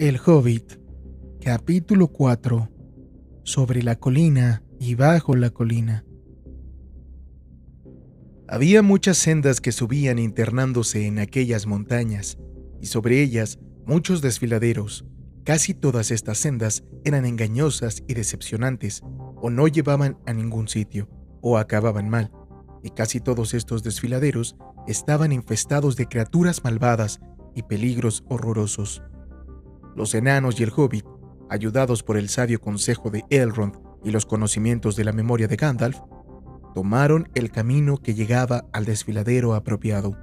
El Hobbit, capítulo 4, sobre la colina y bajo la colina. Había muchas sendas que subían internándose en aquellas montañas, y sobre ellas muchos desfiladeros. Casi todas estas sendas eran engañosas y decepcionantes, o no llevaban a ningún sitio, o acababan mal, y casi todos estos desfiladeros estaban infestados de criaturas malvadas y peligros horrorosos. Los enanos y el hobbit, ayudados por el sabio consejo de Elrond y los conocimientos de la memoria de Gandalf, tomaron el camino que llegaba al desfiladero apropiado.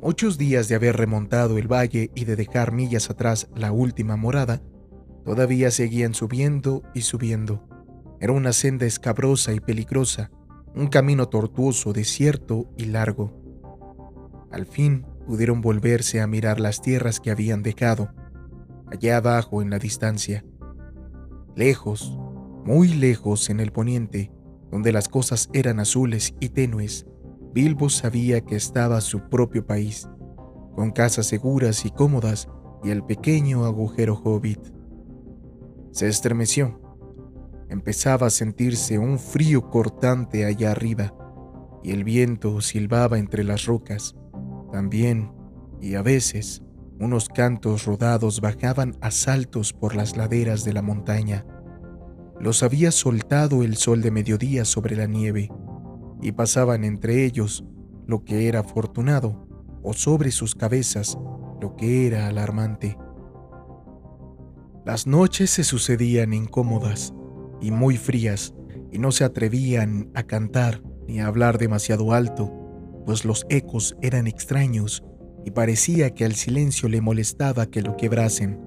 Muchos días de haber remontado el valle y de dejar millas atrás la última morada, todavía seguían subiendo y subiendo. Era una senda escabrosa y peligrosa, un camino tortuoso, desierto y largo. Al fin pudieron volverse a mirar las tierras que habían dejado, allá abajo en la distancia. Lejos, muy lejos en el poniente, donde las cosas eran azules y tenues, Bilbo sabía que estaba su propio país, con casas seguras y cómodas y el pequeño agujero hobbit. Se estremeció empezaba a sentirse un frío cortante allá arriba, y el viento silbaba entre las rocas. También, y a veces, unos cantos rodados bajaban a saltos por las laderas de la montaña. Los había soltado el sol de mediodía sobre la nieve, y pasaban entre ellos lo que era afortunado, o sobre sus cabezas lo que era alarmante. Las noches se sucedían incómodas, y muy frías, y no se atrevían a cantar ni a hablar demasiado alto, pues los ecos eran extraños y parecía que al silencio le molestaba que lo quebrasen,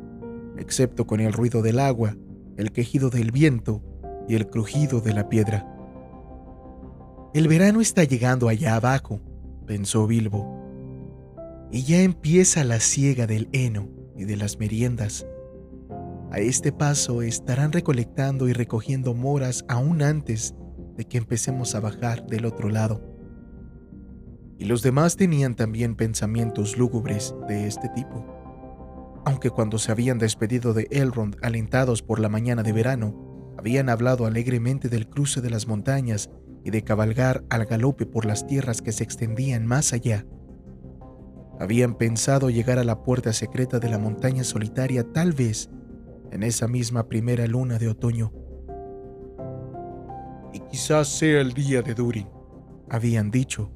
excepto con el ruido del agua, el quejido del viento y el crujido de la piedra. El verano está llegando allá abajo, pensó Bilbo, y ya empieza la siega del heno y de las meriendas. A este paso estarán recolectando y recogiendo moras aún antes de que empecemos a bajar del otro lado. Y los demás tenían también pensamientos lúgubres de este tipo. Aunque cuando se habían despedido de Elrond alentados por la mañana de verano, habían hablado alegremente del cruce de las montañas y de cabalgar al galope por las tierras que se extendían más allá. Habían pensado llegar a la puerta secreta de la montaña solitaria tal vez en esa misma primera luna de otoño. Y quizás sea el día de Durin, habían dicho.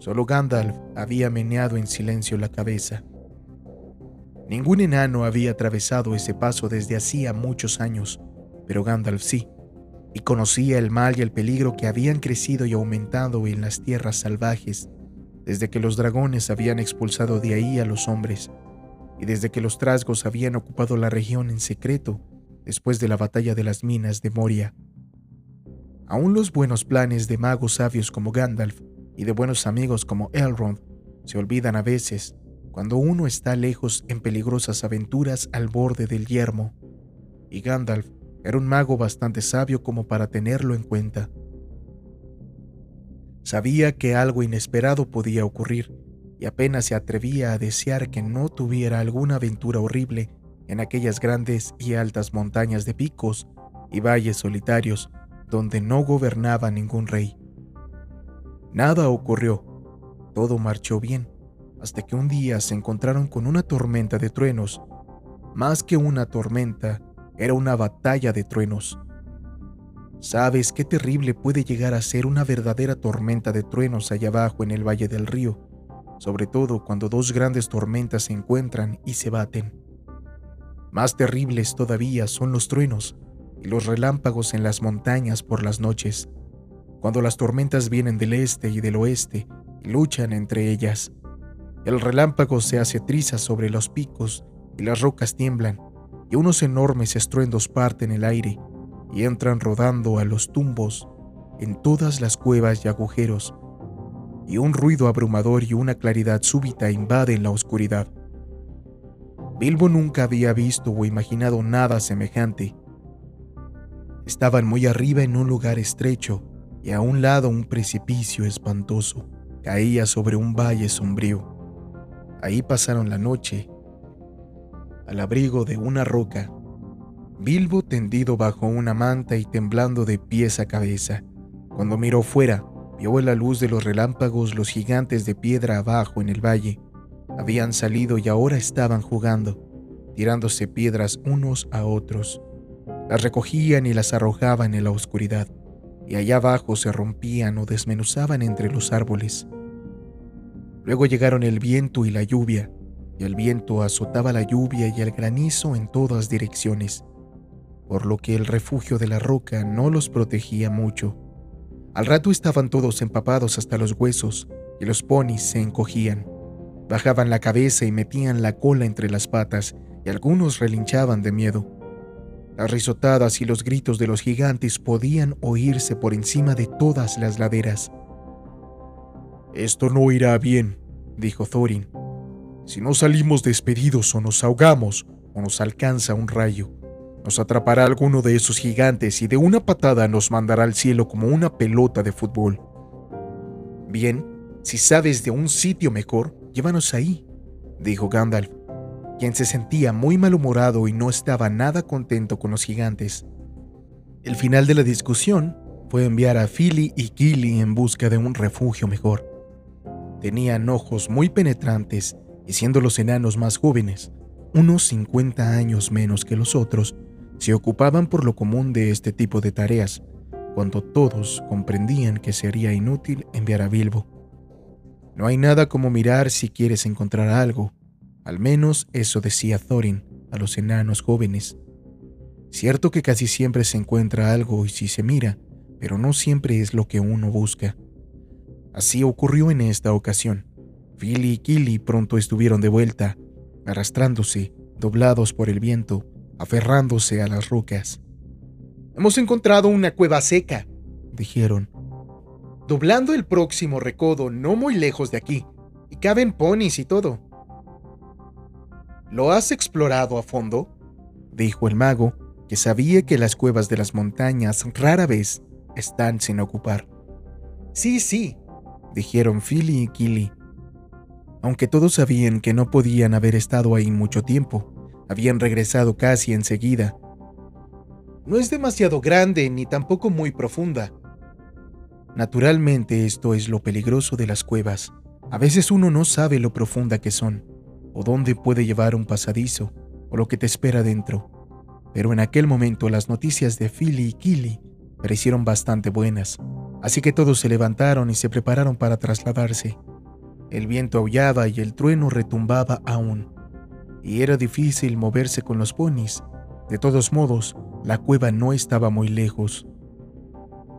Solo Gandalf había meneado en silencio la cabeza. Ningún enano había atravesado ese paso desde hacía muchos años, pero Gandalf sí, y conocía el mal y el peligro que habían crecido y aumentado en las tierras salvajes desde que los dragones habían expulsado de ahí a los hombres y desde que los trasgos habían ocupado la región en secreto después de la batalla de las minas de Moria. Aún los buenos planes de magos sabios como Gandalf y de buenos amigos como Elrond se olvidan a veces cuando uno está lejos en peligrosas aventuras al borde del yermo, y Gandalf era un mago bastante sabio como para tenerlo en cuenta. Sabía que algo inesperado podía ocurrir, y apenas se atrevía a desear que no tuviera alguna aventura horrible en aquellas grandes y altas montañas de picos y valles solitarios donde no gobernaba ningún rey. Nada ocurrió, todo marchó bien, hasta que un día se encontraron con una tormenta de truenos. Más que una tormenta, era una batalla de truenos. ¿Sabes qué terrible puede llegar a ser una verdadera tormenta de truenos allá abajo en el Valle del Río? sobre todo cuando dos grandes tormentas se encuentran y se baten. Más terribles todavía son los truenos y los relámpagos en las montañas por las noches, cuando las tormentas vienen del este y del oeste y luchan entre ellas. El relámpago se hace triza sobre los picos y las rocas tiemblan, y unos enormes estruendos parten el aire y entran rodando a los tumbos en todas las cuevas y agujeros y un ruido abrumador y una claridad súbita invaden la oscuridad. Bilbo nunca había visto o imaginado nada semejante. Estaban muy arriba en un lugar estrecho y a un lado un precipicio espantoso caía sobre un valle sombrío. Ahí pasaron la noche. al abrigo de una roca. Bilbo tendido bajo una manta y temblando de pies a cabeza. Cuando miró fuera, vio en la luz de los relámpagos los gigantes de piedra abajo en el valle. Habían salido y ahora estaban jugando, tirándose piedras unos a otros. Las recogían y las arrojaban en la oscuridad, y allá abajo se rompían o desmenuzaban entre los árboles. Luego llegaron el viento y la lluvia, y el viento azotaba la lluvia y el granizo en todas direcciones, por lo que el refugio de la roca no los protegía mucho. Al rato estaban todos empapados hasta los huesos, y los ponis se encogían. Bajaban la cabeza y metían la cola entre las patas, y algunos relinchaban de miedo. Las risotadas y los gritos de los gigantes podían oírse por encima de todas las laderas. Esto no irá bien, dijo Thorin. Si no salimos despedidos o nos ahogamos o nos alcanza un rayo, nos atrapará alguno de esos gigantes y de una patada nos mandará al cielo como una pelota de fútbol. Bien, si sabes de un sitio mejor, llévanos ahí, dijo Gandalf, quien se sentía muy malhumorado y no estaba nada contento con los gigantes. El final de la discusión fue enviar a Philly y Gilly en busca de un refugio mejor. Tenían ojos muy penetrantes y siendo los enanos más jóvenes, unos 50 años menos que los otros, se ocupaban por lo común de este tipo de tareas, cuando todos comprendían que sería inútil enviar a Bilbo. No hay nada como mirar si quieres encontrar algo, al menos eso decía Thorin a los enanos jóvenes. Cierto que casi siempre se encuentra algo y si se mira, pero no siempre es lo que uno busca. Así ocurrió en esta ocasión. Billy y Killy pronto estuvieron de vuelta, arrastrándose, doblados por el viento, aferrándose a las rocas. Hemos encontrado una cueva seca, dijeron. Doblando el próximo recodo no muy lejos de aquí, y caben ponis y todo. ¿Lo has explorado a fondo? dijo el mago, que sabía que las cuevas de las montañas rara vez están sin ocupar. Sí, sí, dijeron Philly y Killy. Aunque todos sabían que no podían haber estado ahí mucho tiempo, habían regresado casi enseguida. No es demasiado grande ni tampoco muy profunda. Naturalmente esto es lo peligroso de las cuevas. A veces uno no sabe lo profunda que son, o dónde puede llevar un pasadizo, o lo que te espera dentro. Pero en aquel momento las noticias de Philly y Killy parecieron bastante buenas, así que todos se levantaron y se prepararon para trasladarse. El viento aullaba y el trueno retumbaba aún y era difícil moverse con los ponis. De todos modos, la cueva no estaba muy lejos.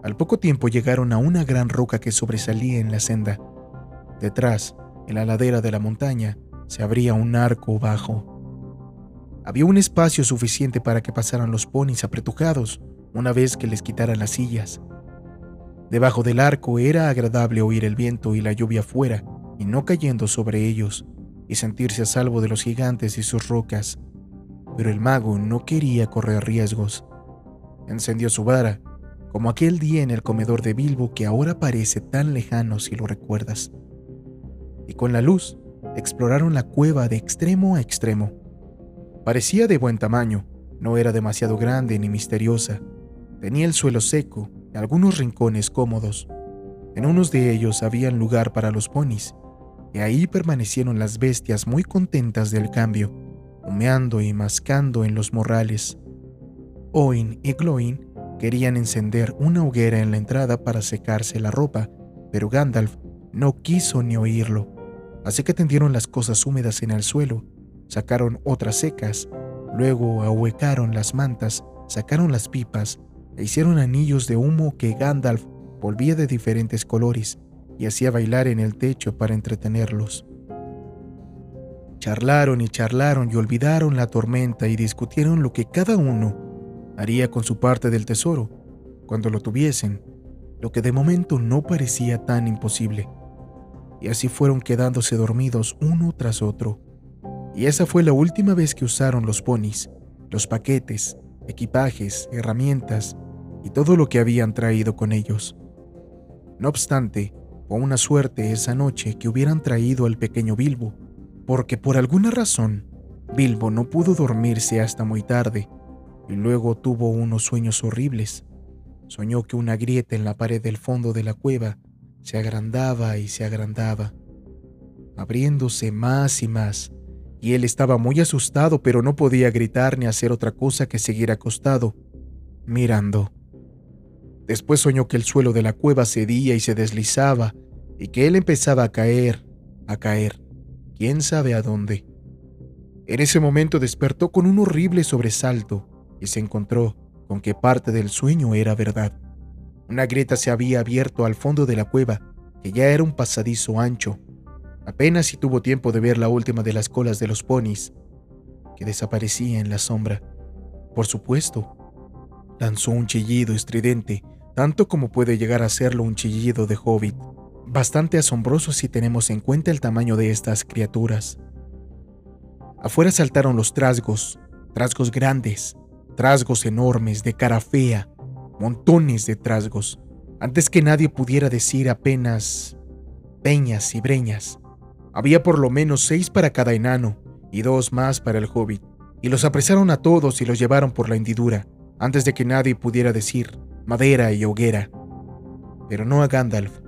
Al poco tiempo llegaron a una gran roca que sobresalía en la senda. Detrás, en la ladera de la montaña, se abría un arco bajo. Había un espacio suficiente para que pasaran los ponis apretujados una vez que les quitaran las sillas. Debajo del arco era agradable oír el viento y la lluvia fuera y no cayendo sobre ellos y sentirse a salvo de los gigantes y sus rocas. Pero el mago no quería correr riesgos. Encendió su vara, como aquel día en el comedor de Bilbo que ahora parece tan lejano si lo recuerdas. Y con la luz exploraron la cueva de extremo a extremo. Parecía de buen tamaño, no era demasiado grande ni misteriosa. Tenía el suelo seco y algunos rincones cómodos. En unos de ellos había lugar para los ponis, y ahí permanecieron las bestias muy contentas del cambio, humeando y mascando en los morrales. Oin y Gloin querían encender una hoguera en la entrada para secarse la ropa, pero Gandalf no quiso ni oírlo, así que tendieron las cosas húmedas en el suelo, sacaron otras secas, luego ahuecaron las mantas, sacaron las pipas e hicieron anillos de humo que Gandalf volvía de diferentes colores y hacía bailar en el techo para entretenerlos. Charlaron y charlaron y olvidaron la tormenta y discutieron lo que cada uno haría con su parte del tesoro cuando lo tuviesen, lo que de momento no parecía tan imposible. Y así fueron quedándose dormidos uno tras otro. Y esa fue la última vez que usaron los ponis, los paquetes, equipajes, herramientas y todo lo que habían traído con ellos. No obstante, una suerte esa noche que hubieran traído al pequeño Bilbo, porque por alguna razón Bilbo no pudo dormirse hasta muy tarde y luego tuvo unos sueños horribles. Soñó que una grieta en la pared del fondo de la cueva se agrandaba y se agrandaba, abriéndose más y más, y él estaba muy asustado, pero no podía gritar ni hacer otra cosa que seguir acostado, mirando. Después soñó que el suelo de la cueva cedía y se deslizaba, y que él empezaba a caer, a caer, quién sabe a dónde. En ese momento despertó con un horrible sobresalto y se encontró con que parte del sueño era verdad. Una grieta se había abierto al fondo de la cueva, que ya era un pasadizo ancho. Apenas si tuvo tiempo de ver la última de las colas de los ponis, que desaparecía en la sombra. Por supuesto, lanzó un chillido estridente, tanto como puede llegar a serlo un chillido de hobbit, bastante asombroso si tenemos en cuenta el tamaño de estas criaturas. Afuera saltaron los trasgos, trasgos grandes, trasgos enormes de cara fea, montones de trasgos, antes que nadie pudiera decir apenas peñas y breñas. Había por lo menos seis para cada enano y dos más para el hobbit, y los apresaron a todos y los llevaron por la hendidura, antes de que nadie pudiera decir madera y hoguera. Pero no a Gandalf.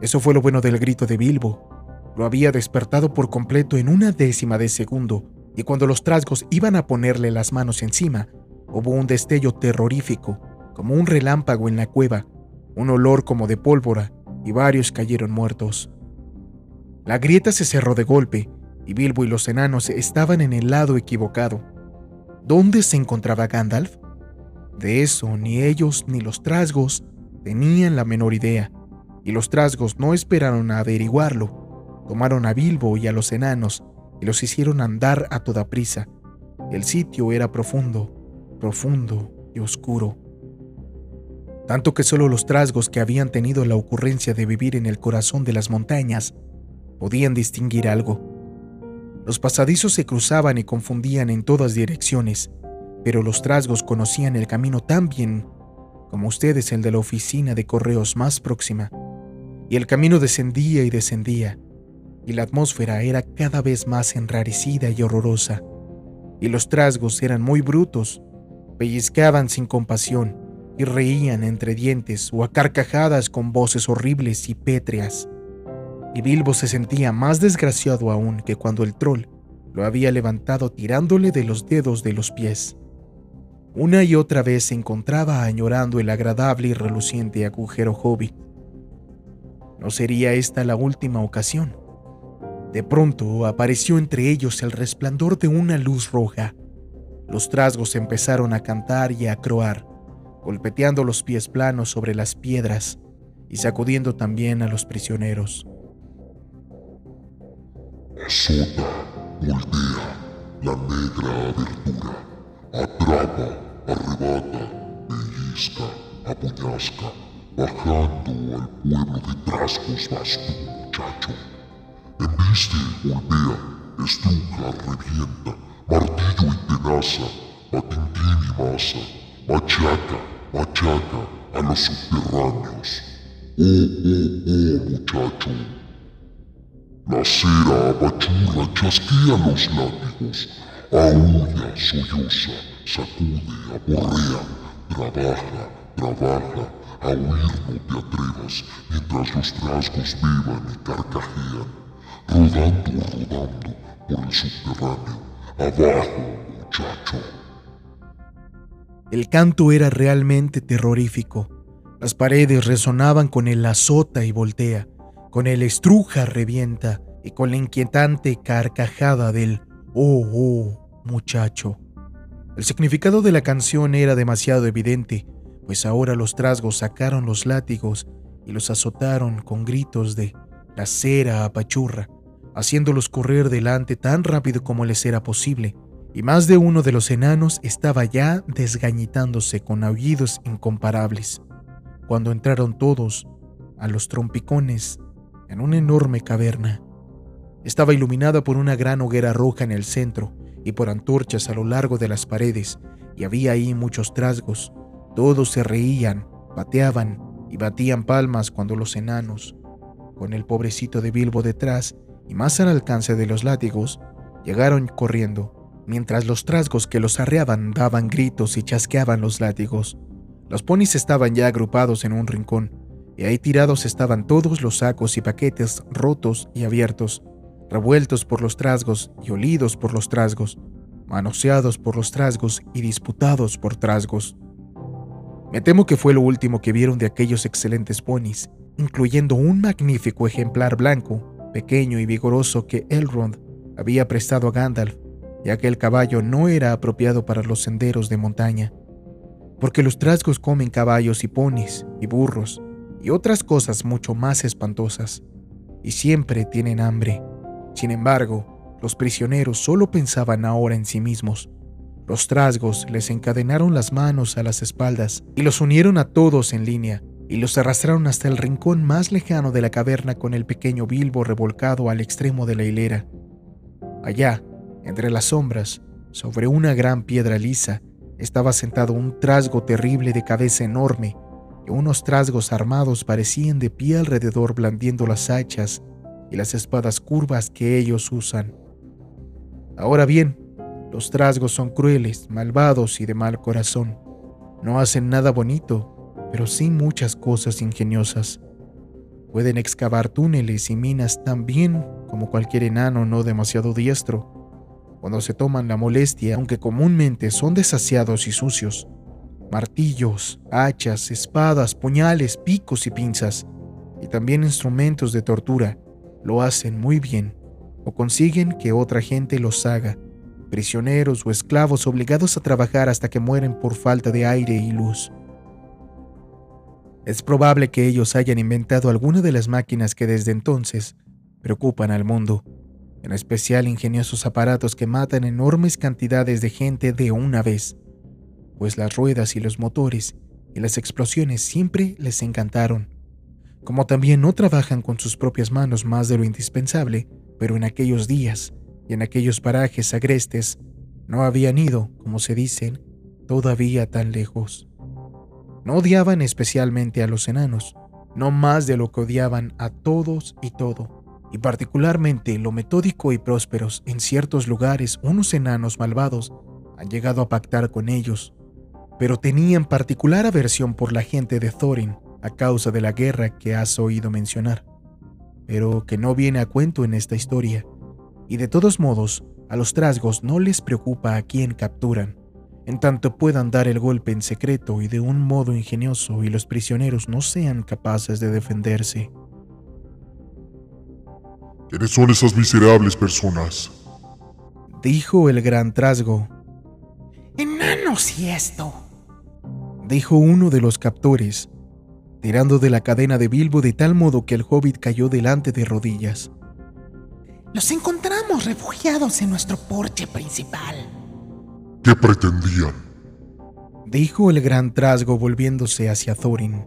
Eso fue lo bueno del grito de Bilbo. Lo había despertado por completo en una décima de segundo, y cuando los trasgos iban a ponerle las manos encima, hubo un destello terrorífico como un relámpago en la cueva, un olor como de pólvora, y varios cayeron muertos. La grieta se cerró de golpe, y Bilbo y los enanos estaban en el lado equivocado. ¿Dónde se encontraba Gandalf? De eso ni ellos ni los trasgos tenían la menor idea, y los trasgos no esperaron a averiguarlo. Tomaron a Bilbo y a los enanos y los hicieron andar a toda prisa. El sitio era profundo, profundo y oscuro tanto que solo los trasgos que habían tenido la ocurrencia de vivir en el corazón de las montañas podían distinguir algo. Los pasadizos se cruzaban y confundían en todas direcciones, pero los trasgos conocían el camino tan bien como ustedes el de la oficina de correos más próxima. Y el camino descendía y descendía, y la atmósfera era cada vez más enrarecida y horrorosa. Y los trasgos eran muy brutos, pellizcaban sin compasión, y reían entre dientes o a carcajadas con voces horribles y pétreas. Y Bilbo se sentía más desgraciado aún que cuando el troll lo había levantado tirándole de los dedos de los pies. Una y otra vez se encontraba añorando el agradable y reluciente agujero hobbit. ¿No sería esta la última ocasión? De pronto apareció entre ellos el resplandor de una luz roja. Los trasgos empezaron a cantar y a croar, golpeteando los pies planos sobre las piedras y sacudiendo también a los prisioneros. Azota, moldea la negra abertura, atrapa, arrebata, pellizca, apuñasca, bajando al pueblo de trasgos vas tú, muchacho. Embiste, golpea, estruja, revienta, martillo y tenaza, patintín y masa, machaca, machaca a los subterráneos. Oh, oh, oh, muchacho. La cera apachurra, chasquea los látigos, aúlla, solloza, sacude, aporrea, trabaja, trabaja, a huir no te atrevas, mientras los trasgos beban y carcajean, rodando, rodando por el subterráneo. Abajo, muchacho. El canto era realmente terrorífico. Las paredes resonaban con el azota y voltea, con el estruja revienta y con la inquietante carcajada del oh, oh, muchacho. El significado de la canción era demasiado evidente, pues ahora los trasgos sacaron los látigos y los azotaron con gritos de la cera apachurra, haciéndolos correr delante tan rápido como les era posible y más de uno de los enanos estaba ya desgañitándose con aullidos incomparables, cuando entraron todos a los trompicones en una enorme caverna. Estaba iluminada por una gran hoguera roja en el centro y por antorchas a lo largo de las paredes, y había ahí muchos trasgos. Todos se reían, bateaban y batían palmas cuando los enanos, con el pobrecito de Bilbo detrás y más al alcance de los látigos, llegaron corriendo mientras los trasgos que los arreaban daban gritos y chasqueaban los látigos. Los ponis estaban ya agrupados en un rincón, y ahí tirados estaban todos los sacos y paquetes rotos y abiertos, revueltos por los trasgos y olidos por los trasgos, manoseados por los trasgos y disputados por trasgos. Me temo que fue lo último que vieron de aquellos excelentes ponis, incluyendo un magnífico ejemplar blanco, pequeño y vigoroso que Elrond había prestado a Gandalf, ya que el caballo no era apropiado para los senderos de montaña, porque los trasgos comen caballos y ponis y burros y otras cosas mucho más espantosas, y siempre tienen hambre. Sin embargo, los prisioneros solo pensaban ahora en sí mismos, los trasgos les encadenaron las manos a las espaldas y los unieron a todos en línea y los arrastraron hasta el rincón más lejano de la caverna con el pequeño Bilbo revolcado al extremo de la hilera. Allá, entre las sombras, sobre una gran piedra lisa, estaba sentado un trasgo terrible de cabeza enorme, y unos trasgos armados parecían de pie alrededor blandiendo las hachas y las espadas curvas que ellos usan. Ahora bien, los trasgos son crueles, malvados y de mal corazón. No hacen nada bonito, pero sí muchas cosas ingeniosas. Pueden excavar túneles y minas tan bien como cualquier enano no demasiado diestro. Cuando se toman la molestia, aunque comúnmente son desasiados y sucios. Martillos, hachas, espadas, puñales, picos y pinzas, y también instrumentos de tortura, lo hacen muy bien, o consiguen que otra gente los haga prisioneros o esclavos obligados a trabajar hasta que mueren por falta de aire y luz. Es probable que ellos hayan inventado alguna de las máquinas que desde entonces preocupan al mundo, en especial ingeniosos aparatos que matan enormes cantidades de gente de una vez, pues las ruedas y los motores y las explosiones siempre les encantaron. Como también no trabajan con sus propias manos más de lo indispensable, pero en aquellos días y en aquellos parajes agrestes no habían ido, como se dicen, todavía tan lejos. No odiaban especialmente a los enanos, no más de lo que odiaban a todos y todo, y particularmente lo metódico y prósperos en ciertos lugares unos enanos malvados han llegado a pactar con ellos, pero tenían particular aversión por la gente de Thorin a causa de la guerra que has oído mencionar, pero que no viene a cuento en esta historia y de todos modos, a los trasgos no les preocupa a quién capturan, en tanto puedan dar el golpe en secreto y de un modo ingenioso y los prisioneros no sean capaces de defenderse. ¿Quiénes son esas miserables personas? Dijo el gran trasgo. Enanos y esto. Dijo uno de los captores, tirando de la cadena de Bilbo de tal modo que el hobbit cayó delante de rodillas. Los encontramos refugiados en nuestro porche principal. ¿Qué pretendían? Dijo el gran trasgo volviéndose hacia Thorin.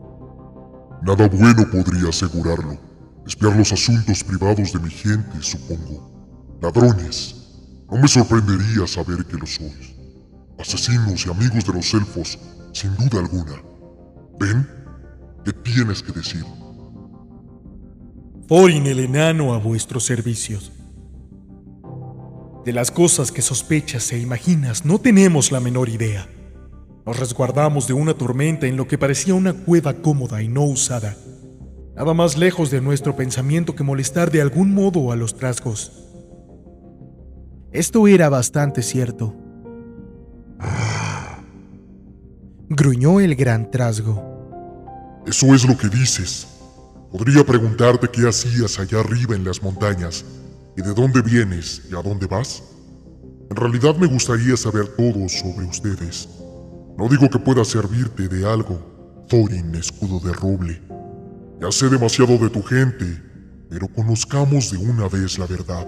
Nada bueno podría asegurarlo. Espiar los asuntos privados de mi gente, supongo. Ladrones. No me sorprendería saber que lo sois. Asesinos y amigos de los elfos, sin duda alguna. ¿Ven? ¿Qué tienes que decir? Thorin el enano a vuestros servicios. De las cosas que sospechas e imaginas no tenemos la menor idea. Nos resguardamos de una tormenta en lo que parecía una cueva cómoda y no usada. Nada más lejos de nuestro pensamiento que molestar de algún modo a los trasgos. Esto era bastante cierto. Gruñó el gran trasgo. Eso es lo que dices. Podría preguntarte qué hacías allá arriba en las montañas y de dónde vienes y a dónde vas. En realidad me gustaría saber todo sobre ustedes. No digo que pueda servirte de algo, Thorin, escudo de roble. Ya sé demasiado de tu gente, pero conozcamos de una vez la verdad.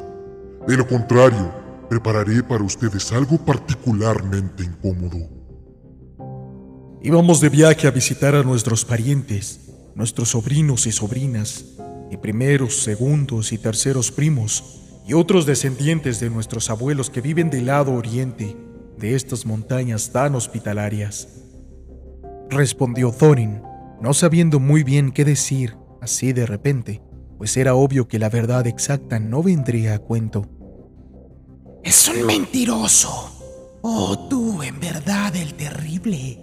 De lo contrario, prepararé para ustedes algo particularmente incómodo. Íbamos de viaje a visitar a nuestros parientes nuestros sobrinos y sobrinas, y primeros, segundos y terceros primos, y otros descendientes de nuestros abuelos que viven del lado oriente de estas montañas tan hospitalarias. Respondió Thorin, no sabiendo muy bien qué decir así de repente, pues era obvio que la verdad exacta no vendría a cuento. Es un mentiroso. Oh, tú, en verdad, el terrible.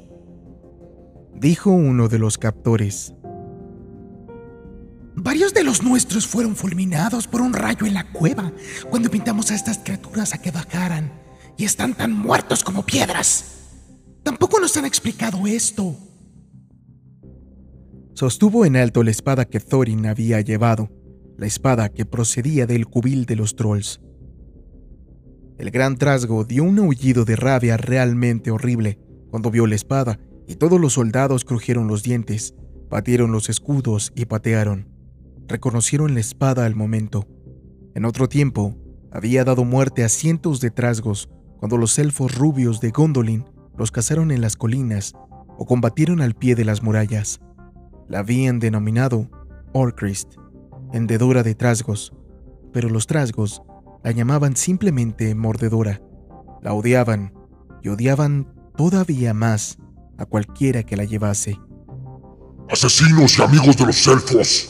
Dijo uno de los captores. Varios de los nuestros fueron fulminados por un rayo en la cueva cuando pintamos a estas criaturas a que bajaran y están tan muertos como piedras. Tampoco nos han explicado esto. Sostuvo en alto la espada que Thorin había llevado, la espada que procedía del cubil de los trolls. El gran trasgo dio un aullido de rabia realmente horrible cuando vio la espada y todos los soldados crujieron los dientes, batieron los escudos y patearon. Reconocieron la espada al momento. En otro tiempo, había dado muerte a cientos de trasgos cuando los elfos rubios de Gondolin los cazaron en las colinas o combatieron al pie de las murallas. La habían denominado Orcrist, hendedora de trasgos, pero los trasgos la llamaban simplemente mordedora. La odiaban y odiaban todavía más a cualquiera que la llevase. ¡Asesinos y amigos de los elfos!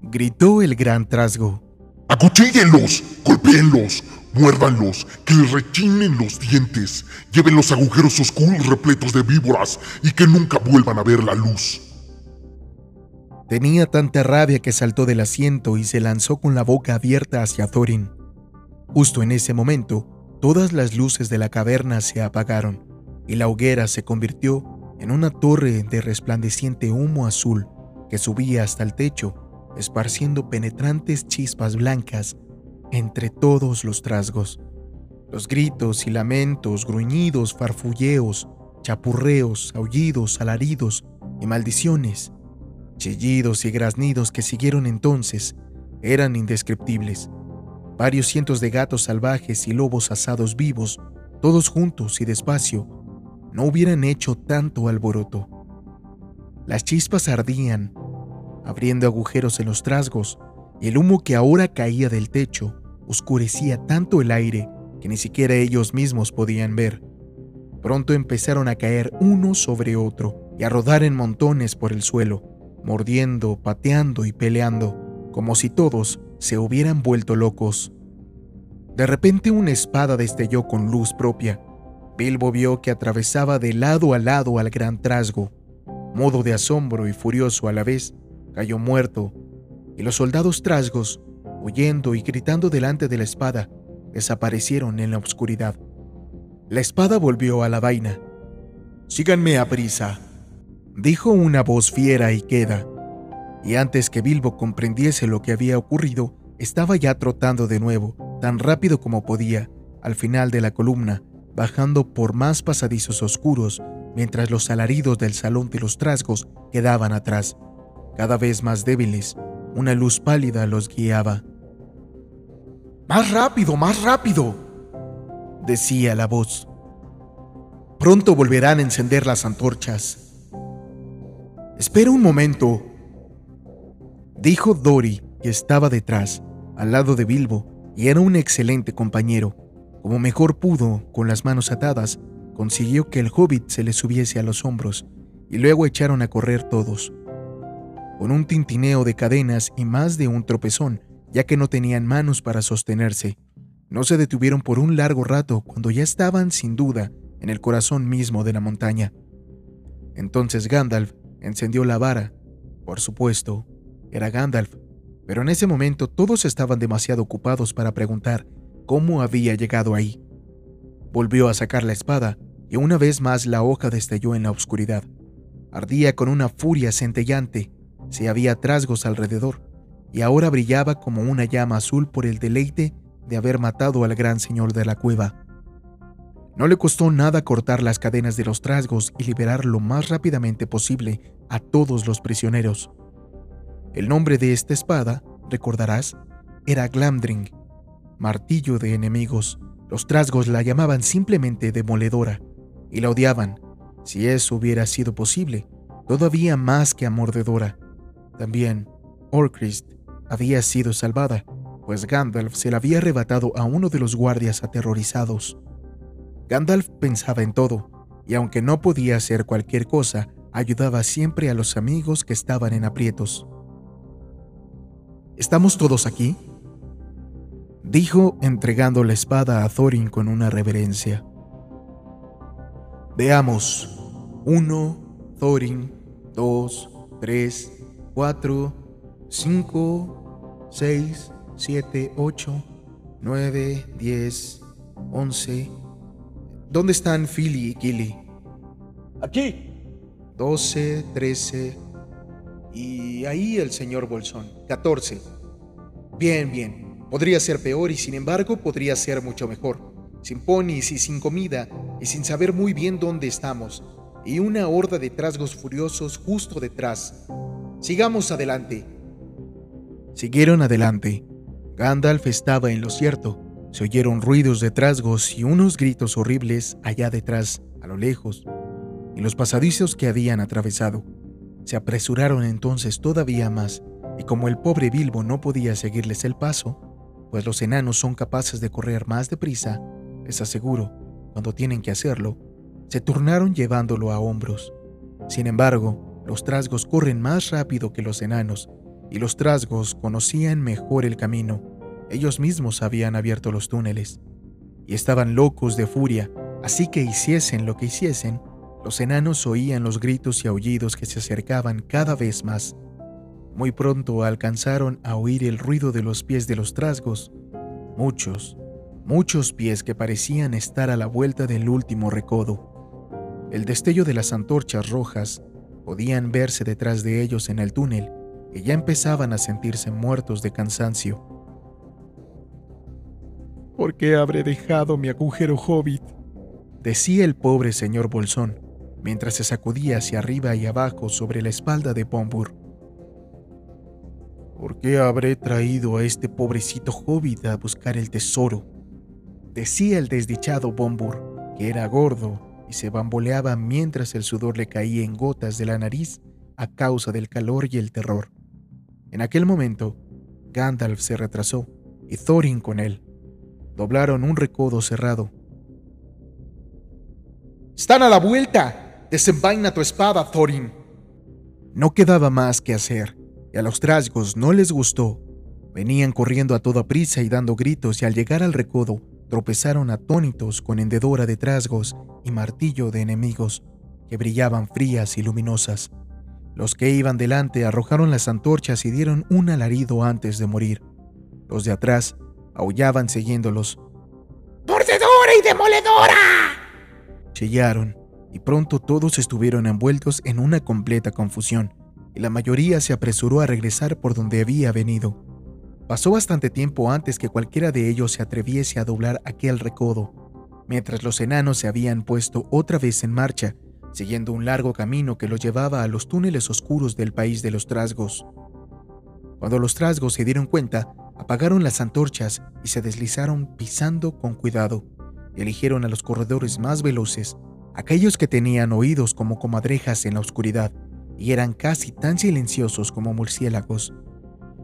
Gritó el gran trasgo. ¡Acuchíllenlos! ¡Golpéenlos! Muérdanlos, que les rechinen los dientes, lleven los agujeros oscuros repletos de víboras y que nunca vuelvan a ver la luz. Tenía tanta rabia que saltó del asiento y se lanzó con la boca abierta hacia Thorin. Justo en ese momento, todas las luces de la caverna se apagaron y la hoguera se convirtió en una torre de resplandeciente humo azul que subía hasta el techo, esparciendo penetrantes chispas blancas entre todos los trasgos. Los gritos y lamentos, gruñidos, farfulleos, chapurreos, aullidos, alaridos y maldiciones, chillidos y graznidos que siguieron entonces eran indescriptibles. Varios cientos de gatos salvajes y lobos asados vivos, todos juntos y despacio, no hubieran hecho tanto alboroto. Las chispas ardían, abriendo agujeros en los trasgos, y el humo que ahora caía del techo oscurecía tanto el aire que ni siquiera ellos mismos podían ver. Pronto empezaron a caer uno sobre otro y a rodar en montones por el suelo, mordiendo, pateando y peleando, como si todos se hubieran vuelto locos. De repente una espada destelló con luz propia. Bilbo vio que atravesaba de lado a lado al gran trasgo. Modo de asombro y furioso a la vez, cayó muerto, y los soldados trasgos huyendo y gritando delante de la espada, desaparecieron en la oscuridad. La espada volvió a la vaina. Síganme a prisa, dijo una voz fiera y queda, y antes que Bilbo comprendiese lo que había ocurrido, estaba ya trotando de nuevo, tan rápido como podía, al final de la columna, bajando por más pasadizos oscuros, mientras los alaridos del salón de los trasgos quedaban atrás, cada vez más débiles. Una luz pálida los guiaba. Más rápido, más rápido, decía la voz. Pronto volverán a encender las antorchas. Espera un momento, dijo Dory, que estaba detrás, al lado de Bilbo, y era un excelente compañero. Como mejor pudo, con las manos atadas, consiguió que el hobbit se le subiese a los hombros, y luego echaron a correr todos. Con un tintineo de cadenas y más de un tropezón, ya que no tenían manos para sostenerse. No se detuvieron por un largo rato cuando ya estaban, sin duda, en el corazón mismo de la montaña. Entonces Gandalf encendió la vara. Por supuesto, era Gandalf, pero en ese momento todos estaban demasiado ocupados para preguntar cómo había llegado ahí. Volvió a sacar la espada y una vez más la hoja destelló en la oscuridad. Ardía con una furia centellante. Se había trasgos alrededor y ahora brillaba como una llama azul por el deleite de haber matado al gran señor de la cueva. No le costó nada cortar las cadenas de los trasgos y liberar lo más rápidamente posible a todos los prisioneros. El nombre de esta espada, recordarás, era Glamdring, martillo de enemigos. Los trasgos la llamaban simplemente demoledora y la odiaban, si eso hubiera sido posible, todavía más que amordedora. También, Orcrist había sido salvada, pues Gandalf se la había arrebatado a uno de los guardias aterrorizados. Gandalf pensaba en todo, y aunque no podía hacer cualquier cosa, ayudaba siempre a los amigos que estaban en aprietos. ¿Estamos todos aquí? dijo entregando la espada a Thorin con una reverencia. Veamos. Uno, Thorin. Dos, tres, cuatro, cinco, seis, siete, ocho, nueve, diez, once. ¿Dónde están Philly y Gilly? Aquí. 12, 13 y ahí el señor Bolsón. 14. Bien, bien. Podría ser peor y sin embargo podría ser mucho mejor. Sin ponis y sin comida y sin saber muy bien dónde estamos. Y una horda de trasgos furiosos justo detrás. Sigamos adelante. Siguieron adelante. Gandalf estaba en lo cierto. Se oyeron ruidos de trasgos y unos gritos horribles allá detrás, a lo lejos, en los pasadizos que habían atravesado. Se apresuraron entonces todavía más, y como el pobre Bilbo no podía seguirles el paso, pues los enanos son capaces de correr más deprisa, les aseguro, cuando tienen que hacerlo, se turnaron llevándolo a hombros. Sin embargo, los trasgos corren más rápido que los enanos, y los trasgos conocían mejor el camino, ellos mismos habían abierto los túneles y estaban locos de furia, así que hiciesen lo que hiciesen, los enanos oían los gritos y aullidos que se acercaban cada vez más. Muy pronto alcanzaron a oír el ruido de los pies de los trasgos, muchos, muchos pies que parecían estar a la vuelta del último recodo. El destello de las antorchas rojas podían verse detrás de ellos en el túnel y ya empezaban a sentirse muertos de cansancio. ¿Por qué habré dejado mi agujero hobbit? decía el pobre señor Bolsón, mientras se sacudía hacia arriba y abajo sobre la espalda de Bombur. ¿Por qué habré traído a este pobrecito hobbit a buscar el tesoro? decía el desdichado Bombur, que era gordo y se bamboleaba mientras el sudor le caía en gotas de la nariz a causa del calor y el terror. En aquel momento, Gandalf se retrasó y Thorin con él doblaron un recodo cerrado. ¡Están a la vuelta! ¡Desenvaina tu espada, Thorin! No quedaba más que hacer, y a los trasgos no les gustó. Venían corriendo a toda prisa y dando gritos, y al llegar al recodo, tropezaron atónitos con hendedora de trasgos y martillo de enemigos, que brillaban frías y luminosas. Los que iban delante arrojaron las antorchas y dieron un alarido antes de morir. Los de atrás aullaban siguiéndolos. ¡Mordedora y demoledora! Chillaron, y pronto todos estuvieron envueltos en una completa confusión, y la mayoría se apresuró a regresar por donde había venido. Pasó bastante tiempo antes que cualquiera de ellos se atreviese a doblar aquel recodo, mientras los enanos se habían puesto otra vez en marcha, siguiendo un largo camino que los llevaba a los túneles oscuros del país de los trasgos. Cuando los trasgos se dieron cuenta, Apagaron las antorchas y se deslizaron pisando con cuidado. Eligieron a los corredores más veloces, aquellos que tenían oídos como comadrejas en la oscuridad y eran casi tan silenciosos como murciélagos.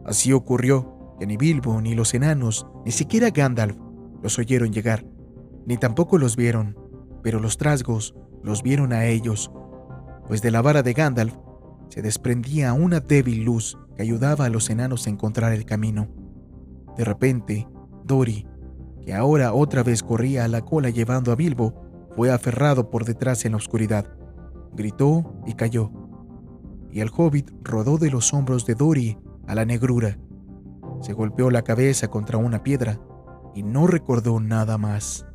Así ocurrió que ni Bilbo ni los enanos, ni siquiera Gandalf, los oyeron llegar, ni tampoco los vieron, pero los trasgos los vieron a ellos, pues de la vara de Gandalf se desprendía una débil luz que ayudaba a los enanos a encontrar el camino. De repente, Dory, que ahora otra vez corría a la cola llevando a Bilbo, fue aferrado por detrás en la oscuridad. Gritó y cayó. Y el hobbit rodó de los hombros de Dory a la negrura. Se golpeó la cabeza contra una piedra y no recordó nada más.